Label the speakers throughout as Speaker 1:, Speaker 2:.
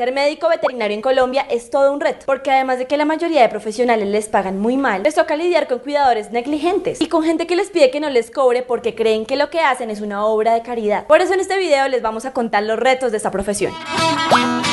Speaker 1: Ser médico veterinario en Colombia es todo un reto, porque además de que la mayoría de profesionales les pagan muy mal, les toca lidiar con cuidadores negligentes y con gente que les pide que no les cobre porque creen que lo que hacen es una obra de caridad. Por eso en este video les vamos a contar los retos de esta profesión.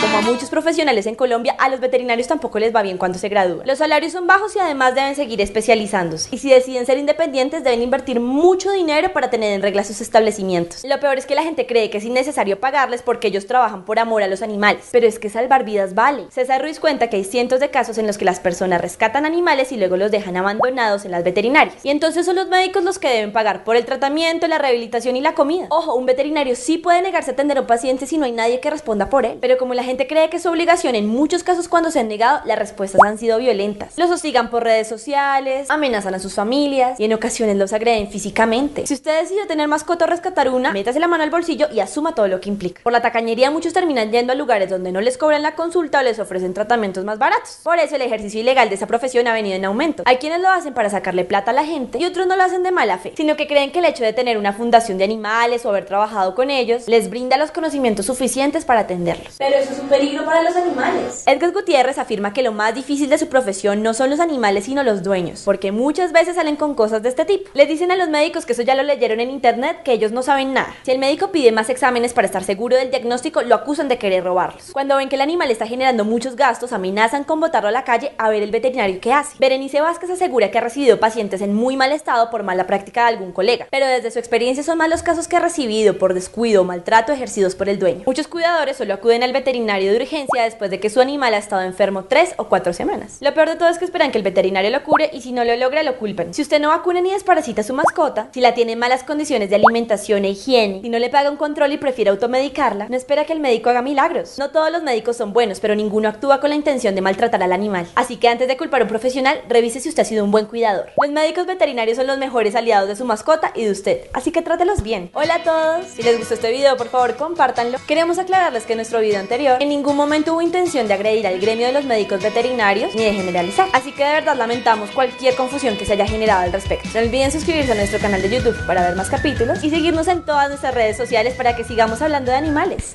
Speaker 1: Como a muchos profesionales en Colombia, a los veterinarios tampoco les va bien cuando se gradúan. Los salarios son bajos y además deben seguir especializándose. Y si deciden ser independientes, deben invertir mucho dinero para tener en regla sus establecimientos. Lo peor es que la gente cree que es innecesario pagarles porque ellos trabajan por amor a los animales. Pero es que salvar vidas vale. César Ruiz cuenta que hay cientos de casos en los que las personas rescatan animales y luego los dejan abandonados en las veterinarias. Y entonces son los médicos los que deben pagar por el tratamiento, la rehabilitación y la comida. Ojo, un veterinario sí puede negarse a atender a un paciente si no hay nadie que responda por él. Pero como la gente cree que es su obligación, en muchos casos cuando se han negado, las respuestas han sido violentas. Los hostigan por redes sociales, amenazan a sus familias y en ocasiones los agreden físicamente. Si usted decide tener mascota o rescatar una, métase la mano al bolsillo y asuma todo lo que implica. Por la tacañería muchos terminan yendo a lugares donde no les cobran la consulta o les ofrecen tratamientos más baratos. Por eso el ejercicio ilegal de esa profesión ha venido en aumento. Hay quienes lo hacen para sacarle plata a la gente y otros no lo hacen de mala fe, sino que creen que el hecho de tener una fundación de animales o haber trabajado con ellos les brinda los conocimientos suficientes para atenderlos. Pero eso es un peligro para los animales. Edgar Gutiérrez afirma que lo más difícil de su profesión no son los animales sino los dueños, porque muchas veces salen con cosas de este tipo. Les dicen a los médicos que eso ya lo leyeron en internet, que ellos no saben nada. Si el médico pide más exámenes para estar seguro del diagnóstico, lo acusan de querer robarlos. Cuando ven que el animal está generando muchos gastos, amenazan con botarlo a la calle a ver el veterinario qué hace. Berenice Vázquez asegura que ha recibido pacientes en muy mal estado por mala práctica de algún colega, pero desde su experiencia son más los casos que ha recibido por descuido o maltrato ejercidos por el dueño. Muchos cuidadores solo acuden al veterinario de urgencia después de que su animal ha estado enfermo tres o cuatro semanas. Lo peor de todo es que esperan que el veterinario lo cure y si no lo logra lo culpen. Si usted no vacuna ni desparasita a su mascota, si la tiene en malas condiciones de alimentación e higiene, si no le paga un control y prefiere automedicarla, no espera que el médico haga milagros. No todos los médicos son buenos, pero ninguno actúa con la intención de maltratar al animal. Así que antes de culpar a un profesional, revise si usted ha sido un buen cuidador. Los médicos veterinarios son los mejores aliados de su mascota y de usted, así que trátelos bien. Hola a todos, si les gustó este video, por favor compártanlo. Queremos aclararles que en nuestro video anterior en ningún momento hubo intención de agredir al gremio de los médicos veterinarios ni de generalizar. Así que de verdad lamentamos cualquier confusión que se haya generado al respecto. No olviden suscribirse a nuestro canal de YouTube para ver más capítulos y seguirnos en todas nuestras redes sociales para que sigamos hablando de animales.